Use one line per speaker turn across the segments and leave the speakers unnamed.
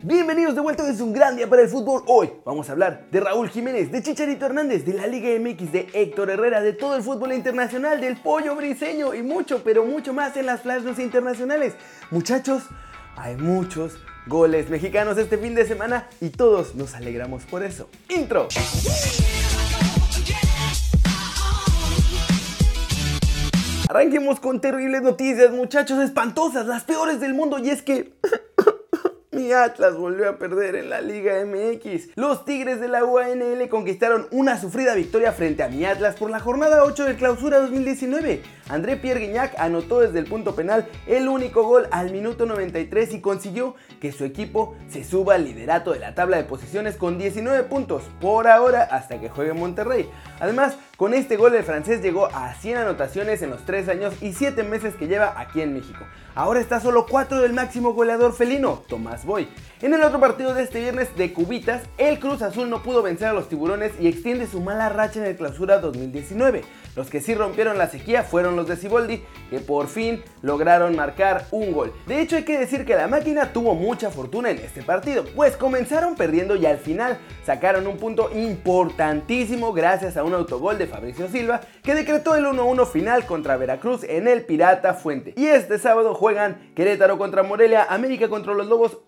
Bienvenidos de vuelta, es un gran día para el fútbol. Hoy vamos a hablar de Raúl Jiménez, de Chicharito Hernández, de la Liga MX, de Héctor Herrera, de todo el fútbol internacional, del pollo briseño y mucho, pero mucho más en las flash internacionales. Muchachos, hay muchos goles mexicanos este fin de semana y todos nos alegramos por eso. Intro. Arranquemos con terribles noticias, muchachos, espantosas, las peores del mundo y es que... Mi Atlas volvió a perder en la Liga MX. Los Tigres de la UANL conquistaron una sufrida victoria frente a mi Atlas por la jornada 8 de clausura 2019. André Pierre Guignac anotó desde el punto penal el único gol al minuto 93 y consiguió que su equipo se suba al liderato de la tabla de posiciones con 19 puntos por ahora hasta que juegue Monterrey. Además, con este gol el francés llegó a 100 anotaciones en los 3 años y 7 meses que lleva aquí en México. Ahora está solo 4 del máximo goleador felino, Tomás Boy. En el otro partido de este viernes de Cubitas, el Cruz Azul no pudo vencer a los tiburones y extiende su mala racha en el clausura 2019. Los que sí rompieron la sequía fueron los de Ciboldi, que por fin lograron marcar un gol. De hecho, hay que decir que la máquina tuvo mucha fortuna en este partido, pues comenzaron perdiendo y al final sacaron un punto importantísimo gracias a un autogol de Fabricio Silva que decretó el 1-1 final contra Veracruz en el Pirata Fuente. Y este sábado juegan Querétaro contra Morelia, América contra los Lobos,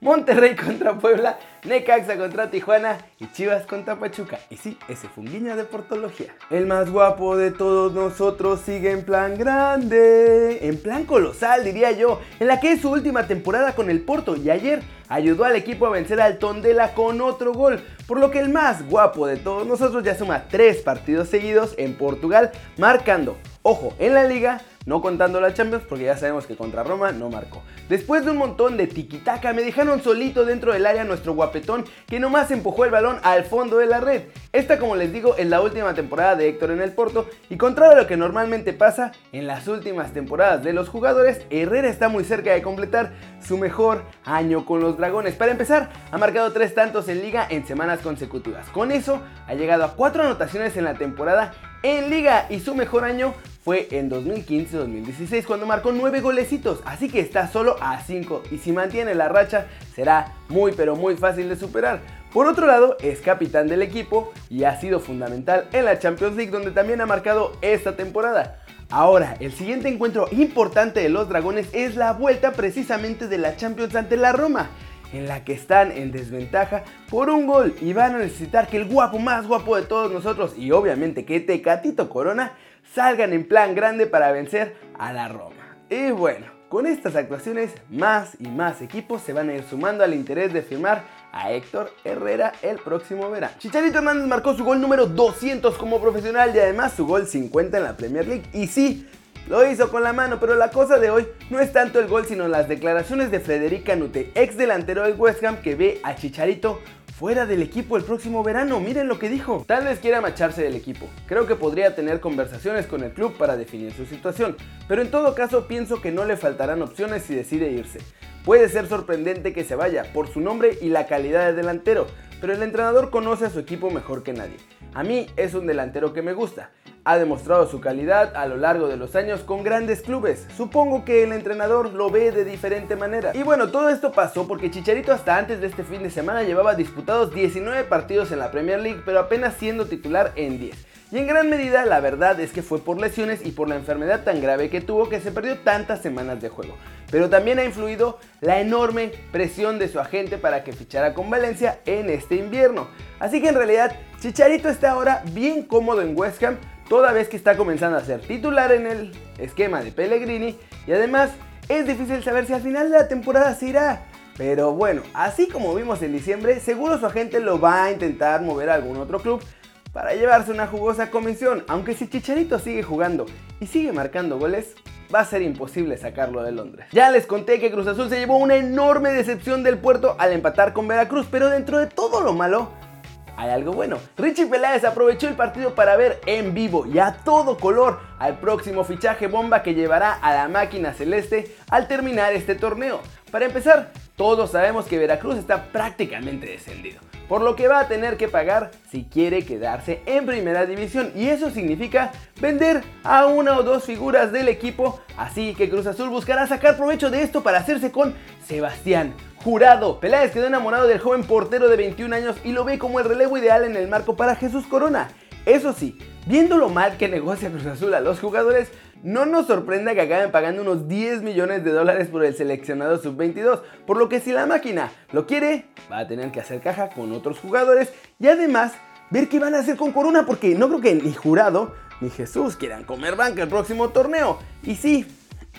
Monterrey contra Puebla, Necaxa contra Tijuana y Chivas contra Pachuca. Y sí, ese fue un guiño de portología. El más guapo de todos nosotros sigue en plan grande, en plan colosal diría yo, en la que es su última temporada con el Porto y ayer ayudó al equipo a vencer al Tondela con otro gol, por lo que el más guapo de todos nosotros ya suma tres partidos seguidos en Portugal, marcando, ojo, en la liga no contando la Champions porque ya sabemos que contra Roma no marcó. Después de un montón de tiquitaca me dejaron solito dentro del área nuestro guapetón que nomás empujó el balón al fondo de la red. Esta como les digo es la última temporada de Héctor en el Porto y contrario a lo que normalmente pasa en las últimas temporadas de los jugadores, Herrera está muy cerca de completar su mejor año con los dragones. Para empezar, ha marcado tres tantos en liga en semanas consecutivas. Con eso ha llegado a cuatro anotaciones en la temporada en liga y su mejor año fue en 2015-2016 cuando marcó 9 golecitos, así que está solo a 5 y si mantiene la racha será muy pero muy fácil de superar. Por otro lado, es capitán del equipo y ha sido fundamental en la Champions League donde también ha marcado esta temporada. Ahora, el siguiente encuentro importante de los Dragones es la vuelta precisamente de la Champions ante la Roma en la que están en desventaja por un gol y van a necesitar que el guapo más guapo de todos nosotros y obviamente que Tecatito Corona salgan en plan grande para vencer a la Roma. Y bueno, con estas actuaciones más y más equipos se van a ir sumando al interés de firmar a Héctor Herrera el próximo verano. Chicharito Hernández marcó su gol número 200 como profesional y además su gol 50 en la Premier League y sí, lo hizo con la mano, pero la cosa de hoy no es tanto el gol, sino las declaraciones de Frederica Nute, ex delantero del West Ham, que ve a Chicharito fuera del equipo el próximo verano. Miren lo que dijo. Tal vez quiera macharse del equipo. Creo que podría tener conversaciones con el club para definir su situación, pero en todo caso pienso que no le faltarán opciones si decide irse. Puede ser sorprendente que se vaya por su nombre y la calidad de delantero, pero el entrenador conoce a su equipo mejor que nadie. A mí es un delantero que me gusta ha demostrado su calidad a lo largo de los años con grandes clubes. Supongo que el entrenador lo ve de diferente manera. Y bueno, todo esto pasó porque Chicharito hasta antes de este fin de semana llevaba disputados 19 partidos en la Premier League, pero apenas siendo titular en 10. Y en gran medida la verdad es que fue por lesiones y por la enfermedad tan grave que tuvo que se perdió tantas semanas de juego. Pero también ha influido la enorme presión de su agente para que fichara con Valencia en este invierno. Así que en realidad Chicharito está ahora bien cómodo en West Ham, toda vez que está comenzando a ser titular en el esquema de Pellegrini y además es difícil saber si al final de la temporada se irá. Pero bueno, así como vimos en diciembre, seguro su agente lo va a intentar mover a algún otro club para llevarse una jugosa comisión, aunque si Chicharito sigue jugando y sigue marcando goles, va a ser imposible sacarlo de Londres. Ya les conté que Cruz Azul se llevó una enorme decepción del puerto al empatar con Veracruz, pero dentro de todo lo malo, hay algo bueno. Richie Peláez aprovechó el partido para ver en vivo y a todo color al próximo fichaje bomba que llevará a la máquina celeste al terminar este torneo. Para empezar, todos sabemos que Veracruz está prácticamente descendido, por lo que va a tener que pagar si quiere quedarse en primera división y eso significa vender a una o dos figuras del equipo, así que Cruz Azul buscará sacar provecho de esto para hacerse con Sebastián Jurado. Peláez quedó enamorado del joven portero de 21 años y lo ve como el relevo ideal en el marco para Jesús Corona. Eso sí, viendo lo mal que negocia Cruz Azul a los jugadores, no nos sorprenda que acaben pagando unos 10 millones de dólares por el seleccionado sub-22, por lo que si la máquina lo quiere, va a tener que hacer caja con otros jugadores y además ver qué van a hacer con Corona, porque no creo que ni Jurado ni Jesús quieran comer banca el próximo torneo. Y sí,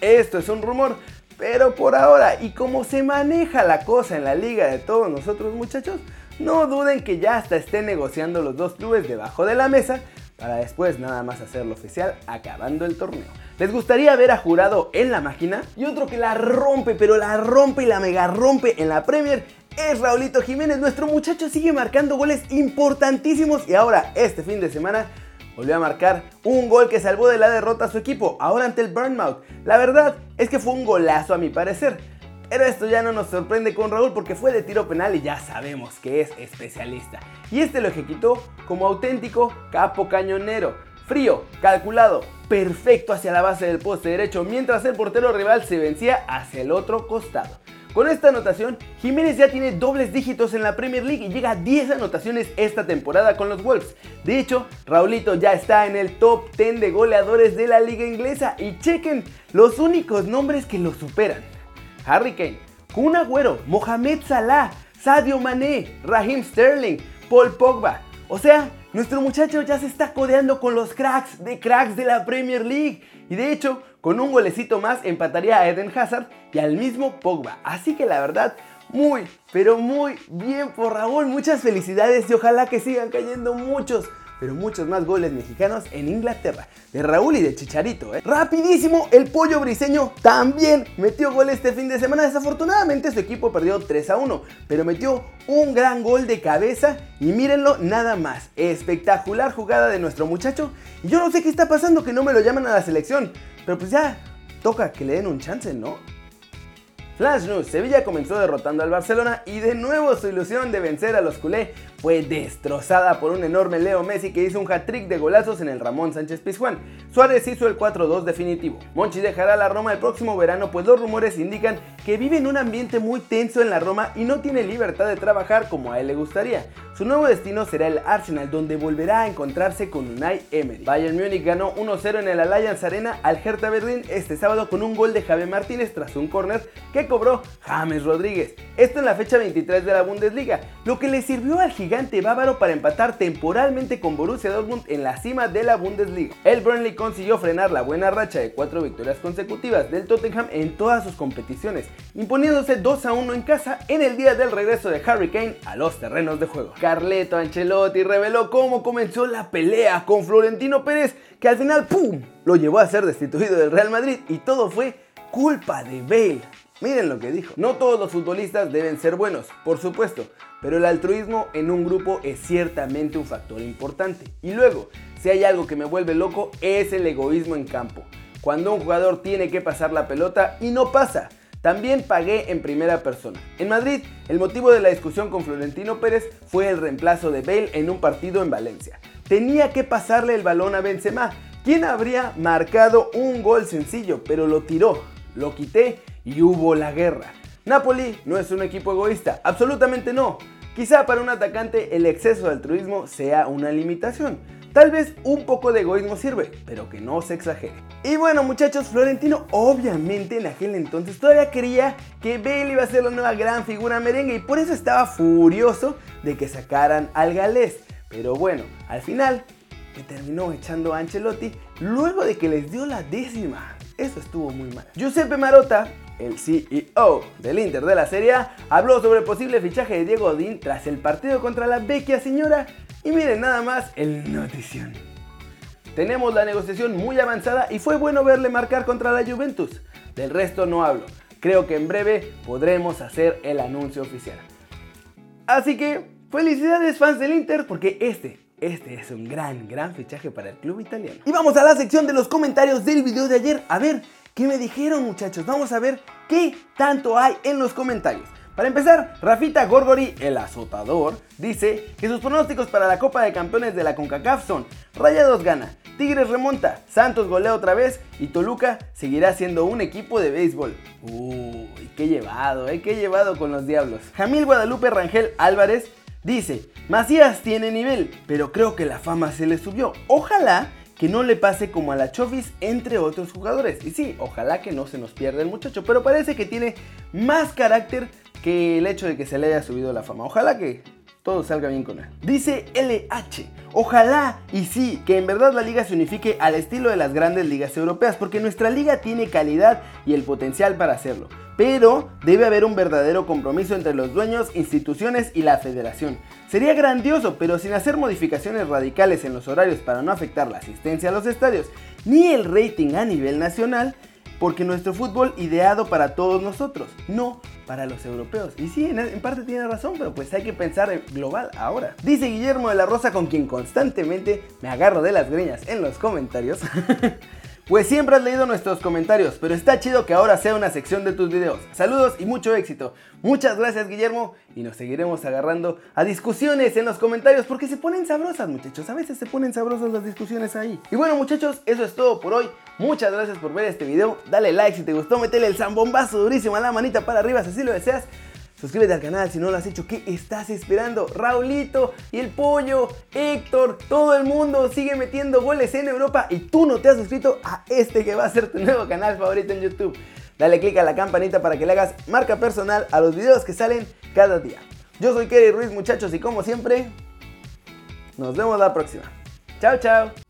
esto es un rumor, pero por ahora, y como se maneja la cosa en la liga de todos nosotros muchachos, no duden que ya hasta estén negociando los dos clubes debajo de la mesa para después nada más hacerlo oficial acabando el torneo. ¿Les gustaría ver a Jurado en la máquina? Y otro que la rompe, pero la rompe y la mega rompe en la Premier es Raulito Jiménez. Nuestro muchacho sigue marcando goles importantísimos y ahora este fin de semana volvió a marcar un gol que salvó de la derrota a su equipo, ahora ante el Burnmouth. La verdad es que fue un golazo a mi parecer. Pero esto ya no nos sorprende con Raúl porque fue de tiro penal y ya sabemos que es especialista. Y este lo ejecutó como auténtico capo cañonero. Frío, calculado, perfecto hacia la base del poste derecho mientras el portero rival se vencía hacia el otro costado. Con esta anotación, Jiménez ya tiene dobles dígitos en la Premier League y llega a 10 anotaciones esta temporada con los Wolves. De hecho, Raulito ya está en el top 10 de goleadores de la liga inglesa y chequen los únicos nombres que lo superan. Harry Kane, Kun Agüero, Mohamed Salah, Sadio Mané, Raheem Sterling, Paul Pogba. O sea, nuestro muchacho ya se está codeando con los cracks de cracks de la Premier League. Y de hecho, con un golecito más empataría a Eden Hazard y al mismo Pogba. Así que la verdad, muy, pero muy bien por Raúl. Muchas felicidades y ojalá que sigan cayendo muchos pero muchos más goles mexicanos en Inglaterra. De Raúl y de Chicharito, ¿eh? Rapidísimo, el pollo briseño también metió gol este fin de semana. Desafortunadamente su equipo perdió 3 a 1, pero metió un gran gol de cabeza y mírenlo nada más. Espectacular jugada de nuestro muchacho. Y yo no sé qué está pasando que no me lo llaman a la selección, pero pues ya toca que le den un chance, ¿no? Flash News, Sevilla comenzó derrotando al Barcelona y de nuevo su ilusión de vencer a los culé fue destrozada por un enorme Leo Messi que hizo un hat-trick de golazos en el Ramón Sánchez Pizjuán. Suárez hizo el 4-2 definitivo. Monchi dejará la Roma el próximo verano pues los rumores indican que vive en un ambiente muy tenso en la Roma y no tiene libertad de trabajar como a él le gustaría. Su nuevo destino será el Arsenal donde volverá a encontrarse con Unai Emery. Bayern Múnich ganó 1-0 en el Allianz Arena al Hertha Berlín este sábado con un gol de Javier Martínez tras un córner que cobró James Rodríguez. Esto en la fecha 23 de la Bundesliga, lo que le sirvió al gigante bávaro para empatar temporalmente con Borussia Dortmund en la cima de la Bundesliga. El Burnley consiguió frenar la buena racha de cuatro victorias consecutivas del Tottenham en todas sus competiciones, imponiéndose 2 a 1 en casa en el día del regreso de Harry Kane a los terrenos de juego. Carleto Ancelotti reveló cómo comenzó la pelea con Florentino Pérez, que al final ¡pum! lo llevó a ser destituido del Real Madrid y todo fue culpa de Bale. Miren lo que dijo. No todos los futbolistas deben ser buenos, por supuesto, pero el altruismo en un grupo es ciertamente un factor importante. Y luego, si hay algo que me vuelve loco, es el egoísmo en campo. Cuando un jugador tiene que pasar la pelota y no pasa. También pagué en primera persona. En Madrid, el motivo de la discusión con Florentino Pérez fue el reemplazo de Bale en un partido en Valencia. Tenía que pasarle el balón a Benzema, quien habría marcado un gol sencillo, pero lo tiró. Lo quité y hubo la guerra. Napoli no es un equipo egoísta, absolutamente no. Quizá para un atacante el exceso de altruismo sea una limitación. Tal vez un poco de egoísmo sirve, pero que no se exagere. Y bueno muchachos, Florentino obviamente en aquel entonces todavía creía que Bale iba a ser la nueva gran figura merengue y por eso estaba furioso de que sacaran al galés. Pero bueno, al final me terminó echando a Ancelotti luego de que les dio la décima. Eso estuvo muy mal. Giuseppe Marotta el CEO del Inter de la Serie A, habló sobre el posible fichaje de Diego Odín tras el partido contra la vecchia señora y miren nada más el notición. Tenemos la negociación muy avanzada y fue bueno verle marcar contra la Juventus. Del resto no hablo. Creo que en breve podremos hacer el anuncio oficial. Así que felicidades fans del Inter porque este este es un gran, gran fichaje para el club italiano. Y vamos a la sección de los comentarios del video de ayer. A ver, ¿Qué me dijeron muchachos? Vamos a ver qué tanto hay en los comentarios. Para empezar, Rafita Gorgori, el azotador, dice que sus pronósticos para la Copa de Campeones de la CONCACAF son Rayados gana, Tigres remonta, Santos golea otra vez y Toluca seguirá siendo un equipo de béisbol. Uy, qué llevado, eh, qué llevado con los diablos. Jamil Guadalupe Rangel Álvarez dice, Macías tiene nivel, pero creo que la fama se le subió. Ojalá que no le pase como a la Chofis entre otros jugadores. Y sí, ojalá que no se nos pierda el muchacho, pero parece que tiene más carácter que el hecho de que se le haya subido la fama. Ojalá que todo salga bien con él. Dice LH, ojalá y sí, que en verdad la liga se unifique al estilo de las grandes ligas europeas, porque nuestra liga tiene calidad y el potencial para hacerlo. Pero debe haber un verdadero compromiso entre los dueños, instituciones y la federación. Sería grandioso, pero sin hacer modificaciones radicales en los horarios para no afectar la asistencia a los estadios, ni el rating a nivel nacional, porque nuestro fútbol ideado para todos nosotros, no para los europeos. Y sí, en, parte tiene razón, pero pues hay que pensar global ahora. Dice Guillermo de la Rosa, con quien constantemente me agarro de las greñas en los comentarios. Pues siempre has leído nuestros comentarios, pero está chido que ahora sea una sección de tus videos. Saludos y mucho éxito. Muchas gracias Guillermo y nos seguiremos agarrando a discusiones en los comentarios porque se ponen sabrosas muchachos. A veces se ponen sabrosas las discusiones ahí. Y bueno muchachos, eso es todo por hoy. Muchas gracias por ver este video. Dale like si te gustó, metele el zambombazo durísimo a la manita para arriba si así lo deseas. Suscríbete al canal si no lo has hecho. ¿Qué estás esperando? Raulito el pollo, Héctor, todo el mundo sigue metiendo goles en Europa y tú no te has suscrito a este que va a ser tu nuevo canal favorito en YouTube. Dale click a la campanita para que le hagas marca personal a los videos que salen cada día. Yo soy Kerry Ruiz muchachos y como siempre, nos vemos la próxima. Chao, chao.